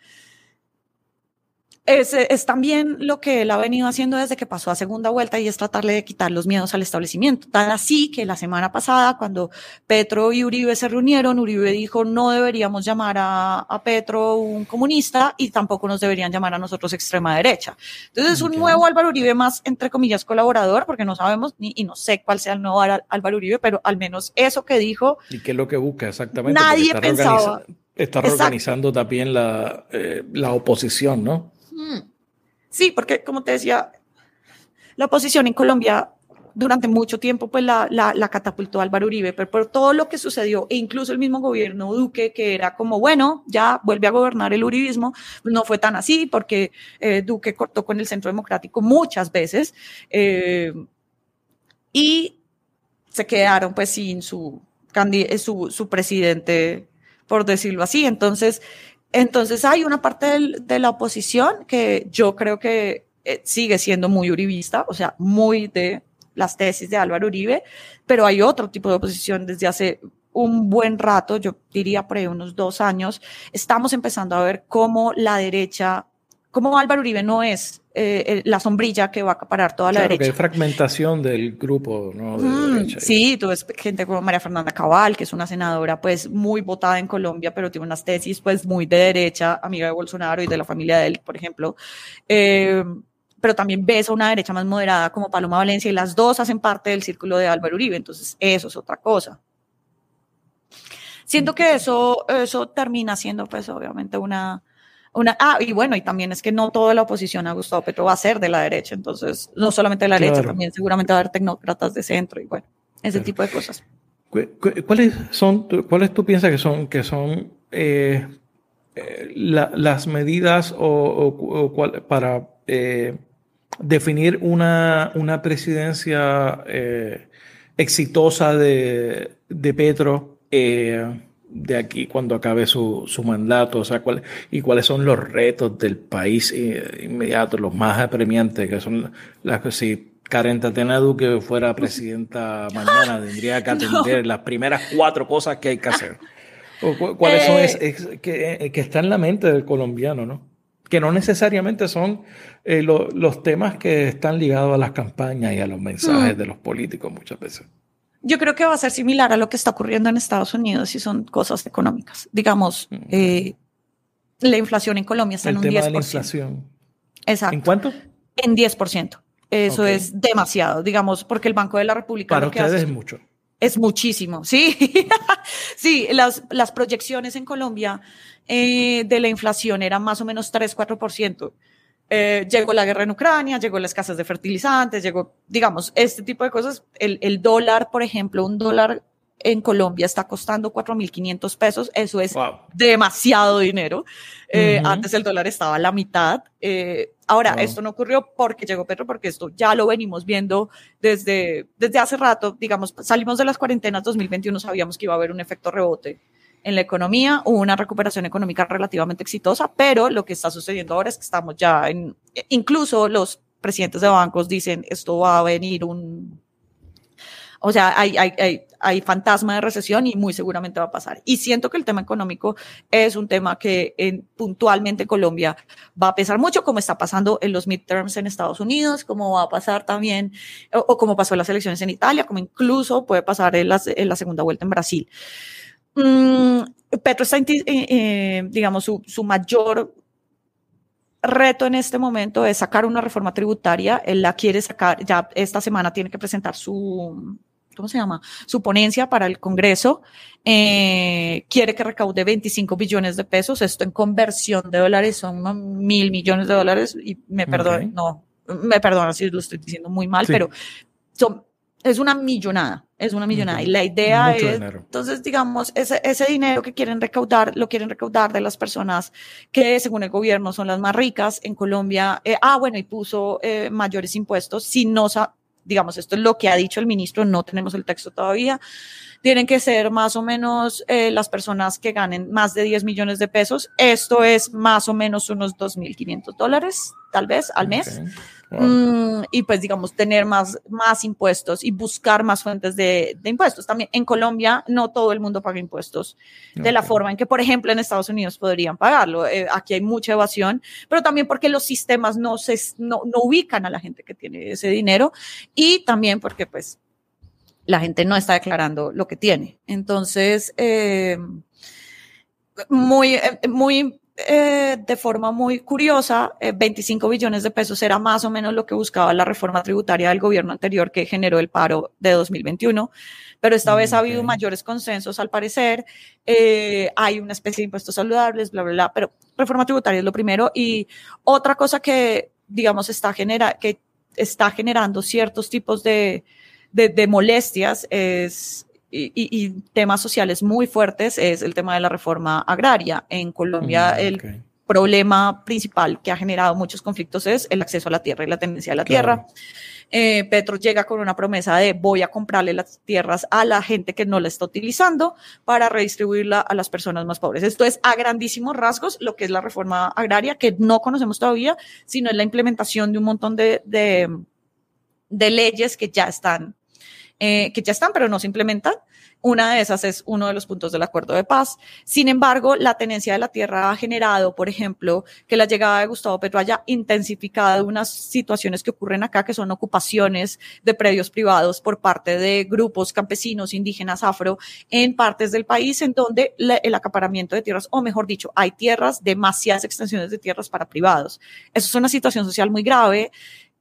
es, es, también lo que él ha venido haciendo desde que pasó a segunda vuelta y es tratarle de quitar los miedos al establecimiento. Tan así que la semana pasada, cuando Petro y Uribe se reunieron, Uribe dijo no deberíamos llamar a, a Petro un comunista y tampoco nos deberían llamar a nosotros extrema derecha. Entonces es un nuevo Álvaro Uribe más, entre comillas, colaborador, porque no sabemos ni, y no sé cuál sea el nuevo Álvaro Uribe, pero al menos eso que dijo. ¿Y qué es lo que busca exactamente? Nadie pensaba. Está reorganizando también la, eh, la oposición, ¿no? Sí, porque como te decía, la oposición en Colombia durante mucho tiempo pues la, la, la catapultó Álvaro Uribe, pero por todo lo que sucedió, e incluso el mismo gobierno Duque, que era como, bueno, ya vuelve a gobernar el uribismo, no fue tan así, porque eh, Duque cortó con el Centro Democrático muchas veces, eh, y se quedaron pues sin su, su, su presidente, por decirlo así. Entonces, entonces hay una parte de la oposición que yo creo que eh, sigue siendo muy uribista, o sea, muy de las tesis de Álvaro Uribe, pero hay otro tipo de oposición desde hace un buen rato, yo diría por ahí unos dos años, estamos empezando a ver cómo la derecha como Álvaro Uribe no es eh, la sombrilla que va a acaparar toda la claro, derecha. Que hay fragmentación del grupo, ¿no? De Mm, sí, tú ves gente como María Fernanda Cabal, que es una senadora pues muy votada en Colombia, pero tiene unas tesis pues muy de derecha, amiga de Bolsonaro y de la familia de él, por ejemplo. Eh, pero también ves a una derecha más moderada como Paloma Valencia y las dos hacen parte del círculo de Álvaro Uribe, entonces eso es otra cosa. Siento que eso, eso termina siendo pues obviamente una, una, ah, y bueno, y también es que no toda la oposición a Gustavo Petro va a ser de la derecha, entonces no solamente de la derecha, también seguramente va a haber tecnócratas de centro y bueno, ese Claro. tipo de cosas. ¿Cu- cu- ¿Cuáles son, cuáles tú piensas que son, que son eh, eh, la- las medidas o, o- o cuál- para eh, definir una, una presidencia eh, exitosa de, de Petro eh, de aquí cuando acabe su, su mandato? O sea, cuál, y cuáles son los retos del país eh, inmediato, los más apremiantes, que son las que si Karen Tatiana Duque fuera presidenta mañana, <laughs> tendría que atender las primeras cuatro cosas que hay que hacer. O cu- ¿Cuáles son Eh, es, es- que, eh, que está en la mente del colombiano, ¿no? Que no necesariamente son eh, lo- los temas que están ligados a las campañas y a los mensajes Mm. de los políticos muchas veces. Yo creo que va a ser similar a lo que está ocurriendo en Estados Unidos y son cosas económicas. Digamos, Mm. eh, la inflación en Colombia está El en un tema 10%. de la inflación. Exacto. ¿En cuánto? En 10%. Eso es demasiado, digamos, porque el Banco de la República Para lo que hace ustedes es es mucho. Es muchísimo, sí. <laughs> sí, las, las proyecciones en Colombia eh, de la inflación eran más o menos 3-4%. Eh, llegó la guerra en Ucrania, llegó la escasez de fertilizantes, llegó, digamos, este tipo de cosas. El, el dólar, por ejemplo, un dólar en Colombia está costando 4.500 pesos. Eso es Wow. demasiado dinero. Eh, Ujú. Antes el dólar estaba a la mitad. Eh, ahora, Wow. esto no ocurrió porque llegó Petro, porque esto ya lo venimos viendo desde, desde hace rato. Digamos, salimos de las cuarentenas 2021, sabíamos que iba a haber un efecto rebote en la economía, hubo una recuperación económica relativamente exitosa, pero lo que está sucediendo ahora es que estamos ya en, incluso los presidentes de bancos dicen, esto va a venir un, o sea, hay, hay, hay, hay fantasma de recesión y muy seguramente va a pasar. Y siento que el tema económico es un tema que en, puntualmente en Colombia va a pesar mucho, como está pasando en los midterms en Estados Unidos, como va a pasar también, o, como pasó en las elecciones en Italia, como incluso puede pasar en, las, en la segunda vuelta en Brasil. Mm, Petro está, eh, eh, digamos, su, su mayor reto en este momento es sacar una reforma tributaria. Él la quiere sacar, ya esta semana tiene que presentar su, ¿cómo se llama? Su ponencia para el Congreso. Eh, quiere que recaude 25 billones de pesos. Esto en conversión de dólares son mil millones de dólares. Y me perdona, Ok. no, me perdona si lo estoy diciendo muy mal, Sí. pero son, es una millonada, es una millonada. Y la idea Mucho es, dinero. entonces, digamos, ese, ese dinero que quieren recaudar, lo quieren recaudar de las personas que, según el gobierno, son las más ricas en Colombia. Eh, ah, bueno, y puso eh, mayores impuestos. Si no, digamos, esto es lo que ha dicho el ministro, no tenemos el texto todavía. tienen que ser más o menos eh, las personas que ganen más de 10 millones de pesos. Esto es más o menos unos 2.500 dólares, tal vez, al mes. Wow. Mm, y pues digamos tener más, más impuestos y buscar más fuentes de, de impuestos. También en Colombia no todo el mundo paga impuestos de la forma en que, por ejemplo, en Estados Unidos podrían pagarlo. Eh, aquí hay mucha evasión, pero también porque los sistemas no, se, no, no ubican a la gente que tiene ese dinero y también porque pues la gente no está declarando lo que tiene. Entonces, eh, muy, eh, muy, eh, de forma muy curiosa, eh, 25 billones de pesos era más o menos lo que buscaba la reforma tributaria del gobierno anterior que generó el paro de 2021. Pero esta vez ha habido mayores consensos al parecer. Eh, hay una especie de impuestos saludables, bla, bla, bla. Pero reforma tributaria es lo primero. Y otra cosa que, digamos, está, genera que está generando ciertos tipos de, de, de molestias es, y, temas sociales muy fuertes es el tema de la reforma agraria. En Colombia, Mm, el problema principal que ha generado muchos conflictos es el acceso a la tierra y la tenencia de la Claro. tierra. Eh, Petro llega con una promesa de voy a comprarle las tierras a la gente que no la está utilizando para redistribuirla a las personas más pobres. Esto es a grandísimos rasgos lo que es la reforma agraria, que no conocemos todavía, sino es la implementación de un montón de, de, de leyes que ya están, eh, que ya están, pero no se implementan. Una de esas es uno de los puntos del acuerdo de paz. Sin embargo, la tenencia de la tierra ha generado, por ejemplo, que la llegada de Gustavo Petro haya intensificado unas situaciones que ocurren acá, que son ocupaciones de predios privados por parte de grupos campesinos, indígenas, afro, en partes del país en donde el acaparamiento de tierras, o mejor dicho, hay tierras, demasiadas extensiones de tierras para privados. Eso es una situación social muy grave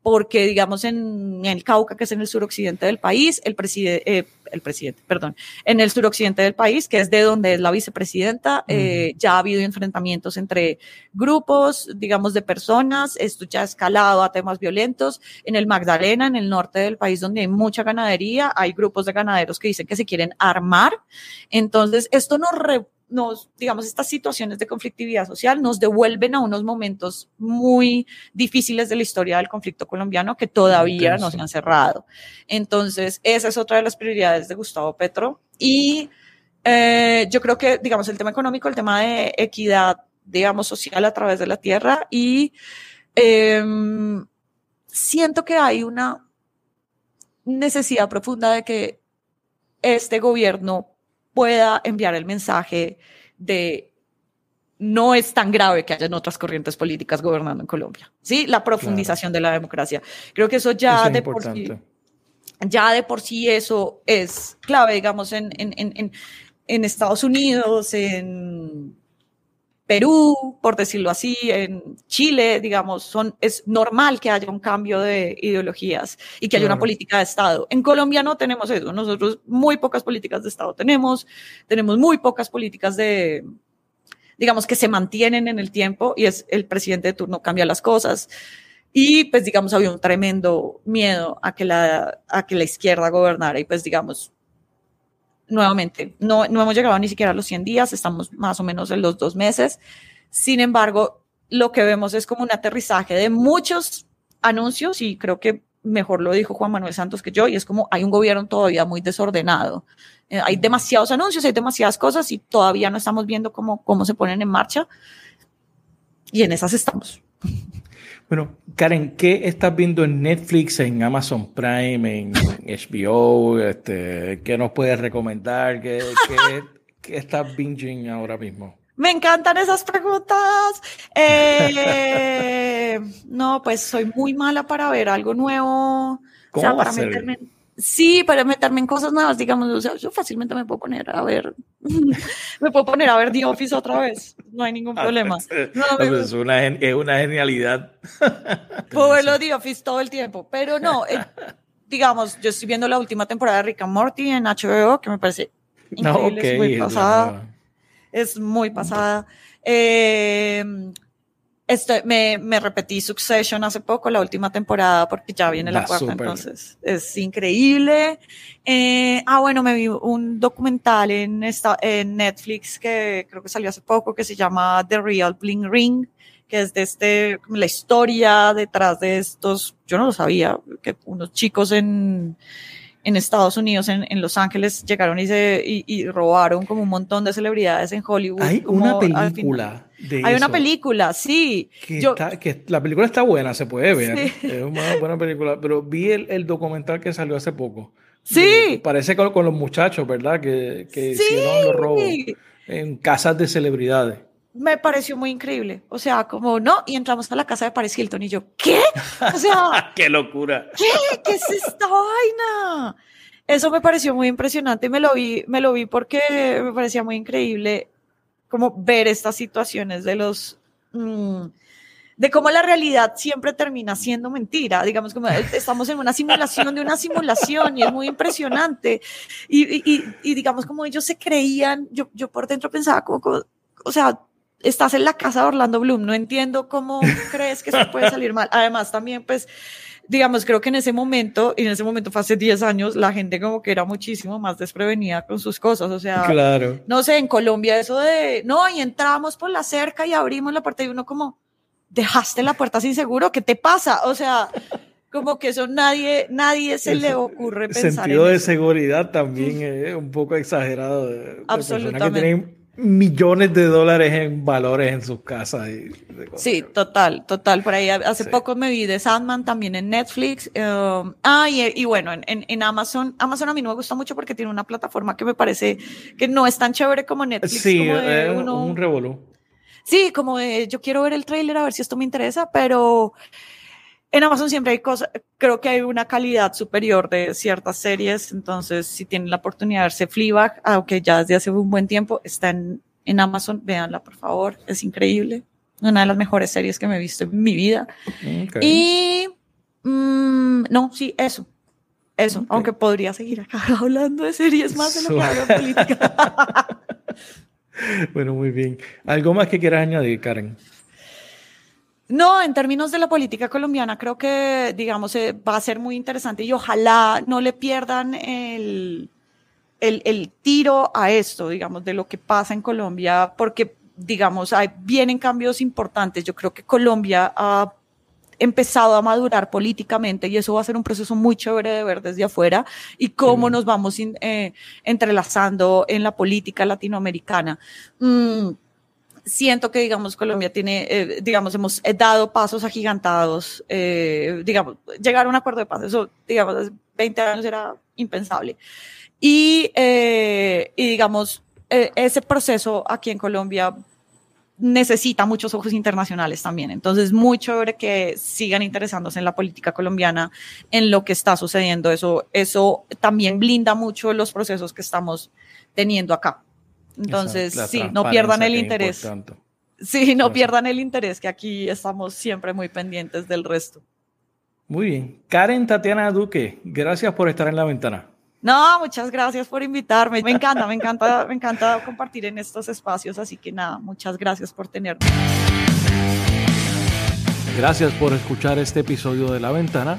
porque, digamos, en, el Cauca, que es en el suroccidente del país, el presidente, eh, el presidente, perdón, en el suroccidente del país, que es de donde es la vicepresidenta, eh, ya ha habido enfrentamientos entre grupos, digamos, de personas. Esto ya ha escalado a temas violentos. En el Magdalena, en el norte del país, donde hay mucha ganadería, hay grupos de ganaderos que dicen que se quieren armar. Entonces, esto nos, re- nos, digamos, estas situaciones de conflictividad social nos devuelven a unos momentos muy difíciles de la historia del conflicto colombiano que todavía no se han cerrado. Entonces, esa es otra de las prioridades de Gustavo Petro. Y eh, yo creo que, digamos, el tema económico, el tema de equidad, digamos, social a través de la tierra y em, siento que hay una necesidad profunda de que este gobierno pueda enviar el mensaje de no es tan grave que hayan otras corrientes políticas gobernando en Colombia. Sí, la profundización de la democracia. Creo que eso ya Eso es de por sí ya de por sí eso es clave, digamos, en, en, en, en Estados Unidos, en Perú, por decirlo así, en Chile, digamos, son, es normal que haya un cambio de ideologías y que haya una política de Estado. En Colombia no tenemos eso. Nosotros muy pocas políticas de Estado tenemos, tenemos muy pocas políticas de, digamos, que se mantienen en el tiempo y es el presidente de turno cambia las cosas. Y pues, digamos, había un tremendo miedo a que la, a que la izquierda gobernara y pues, digamos, nuevamente, no, no hemos llegado ni siquiera a los 100 días, estamos más o menos en los dos meses. Sin embargo, lo que vemos es como un aterrizaje de muchos anuncios y creo que mejor lo dijo Juan Manuel Santos que yo, y es como hay un gobierno todavía muy desordenado. Eh, hay demasiados anuncios, hay demasiadas cosas y todavía no estamos viendo cómo, cómo se ponen en marcha. Y en esas estamos. Bueno, Karen, ¿qué estás viendo en Netflix, en Amazon Prime, en HBO? Este, ¿Qué nos puedes recomendar? ¿Qué, qué, qué estás binging ahora mismo? Me encantan esas preguntas. Eh, <laughs> no, pues soy muy mala para ver algo nuevo. O sea, ¿Cómo va a para ser? meterme, sí, para meterme en cosas nuevas, digamos, o sea, yo fácilmente me puedo poner a ver, <laughs> me puedo poner a ver The Office otra vez, no hay ningún problema. <laughs> No, Ah, pues es, una, es una genialidad. <laughs> puedo verlo The Office todo el tiempo, pero no, eh, digamos, yo estoy viendo la última temporada de Rick and Morty en HBO, que me parece No, increíble, es muy pasada. es muy pasada. Eh, estoy- me, me repetí Succession hace poco, la última temporada, porque ya viene la Da, cuarta, entonces es increíble. Eh, ah, bueno, me vi un documental en, esta, en Netflix que creo que salió hace poco, que se llama The Real Bling Ring, que es de este, la historia detrás de estos, yo no lo sabía, que unos chicos en en Estados Unidos, en, en Los Ángeles, llegaron y, se, y, y robaron como un montón de celebridades en Hollywood. Hay una película de Hay una película, sí. Que, Yo- está- que la película está buena, se puede ver. Sí. Es una buena película, pero vi el, el documental que salió hace poco. Sí. De- parece con, con los muchachos, ¿verdad? Que, que Sí. hicieron los robos en casas de celebridades. Me pareció muy increíble. O sea, como no, y entramos a la casa de Paris Hilton y yo, ¿qué? O sea, <laughs> ¡Qué locura! ¿qué? ¿Qué es esta vaina? Eso me pareció muy impresionante. Me lo vi, me lo vi porque me parecía muy increíble como ver estas situaciones de los mm, de cómo la realidad siempre termina siendo mentira. Digamos, como estamos en una simulación de una simulación y es muy impresionante. Y, y- y- y digamos, como ellos se creían, yo, yo por dentro pensaba como, como, o sea, estás en la casa de Orlando Bloom, no entiendo cómo <laughs> crees que esto puede salir mal. Además, también, pues, digamos, creo que en ese momento, y en ese momento fue hace 10 años, la gente como que era muchísimo más desprevenida con sus cosas, o sea, Claro. no sé, en Colombia eso de, no, y entramos por la cerca y abrimos la puerta y uno como, dejaste la puerta sin seguro, ¿qué te pasa? O sea, como que eso nadie, nadie se El le ocurre pensar sentido en de eso. seguridad también es un poco exagerado. De, Absolutamente. Millones de dólares en valores en sus casas. Y de cosas. Sí, total, total. Por ahí hace Sí. poco me vi de Sandman también en Netflix. um, ah, y, y bueno, en, en, Amazon. Amazon a mí no me gusta mucho porque tiene una plataforma que me parece que no es tan chévere como Netflix. Sí, como de uno- un revolú. Sí, como de yo quiero ver el tráiler a ver si esto me interesa, pero en Amazon siempre hay cosas, creo que hay una calidad superior de ciertas series, entonces si tienen la oportunidad de verse Fleabag, aunque ya desde hace un buen tiempo está en, en Amazon, véanla por favor, es increíble, una de las mejores series que me he visto en mi vida. Y mm, no, sí, eso. Eso, aunque podría seguir acá <laughs> hablando de series más de lo que hablo de política. <laughs> Bueno, muy bien. ¿Algo más que quieras añadir, Karen? No, en términos de la política colombiana, creo que, digamos, eh, va a ser muy interesante y ojalá no le pierdan el, el, el tiro a esto, digamos, de lo que pasa en Colombia, porque, digamos, hay, vienen cambios importantes. Yo creo que Colombia ha empezado a madurar políticamente y eso va a ser un proceso muy chévere de ver desde afuera y cómo Mm. nos vamos in- eh, entrelazando en la política latinoamericana. Mm, siento que, digamos, Colombia tiene, eh, digamos, hemos eh, dado pasos agigantados, eh, digamos, llegar a un acuerdo de paz, eso, digamos, hace 20 años era impensable. Y, eh, y digamos, eh, ese proceso aquí en Colombia necesita muchos ojos internacionales también. Entonces, muy chévere que sigan interesándose en la política colombiana, en lo que está sucediendo. Eso, eso también blinda mucho los procesos que estamos teniendo acá. Entonces, Esa- sí, no pierdan el interés. Sí, no pierdan el interés, que aquí estamos siempre muy pendientes del resto. Muy bien. Karen Tatiana Duque, gracias por estar en la ventana. No, muchas gracias por invitarme. Me encanta, me encanta, me encanta compartir en estos espacios. Así que nada, muchas gracias por tenerme. Gracias por escuchar este episodio de La Ventana.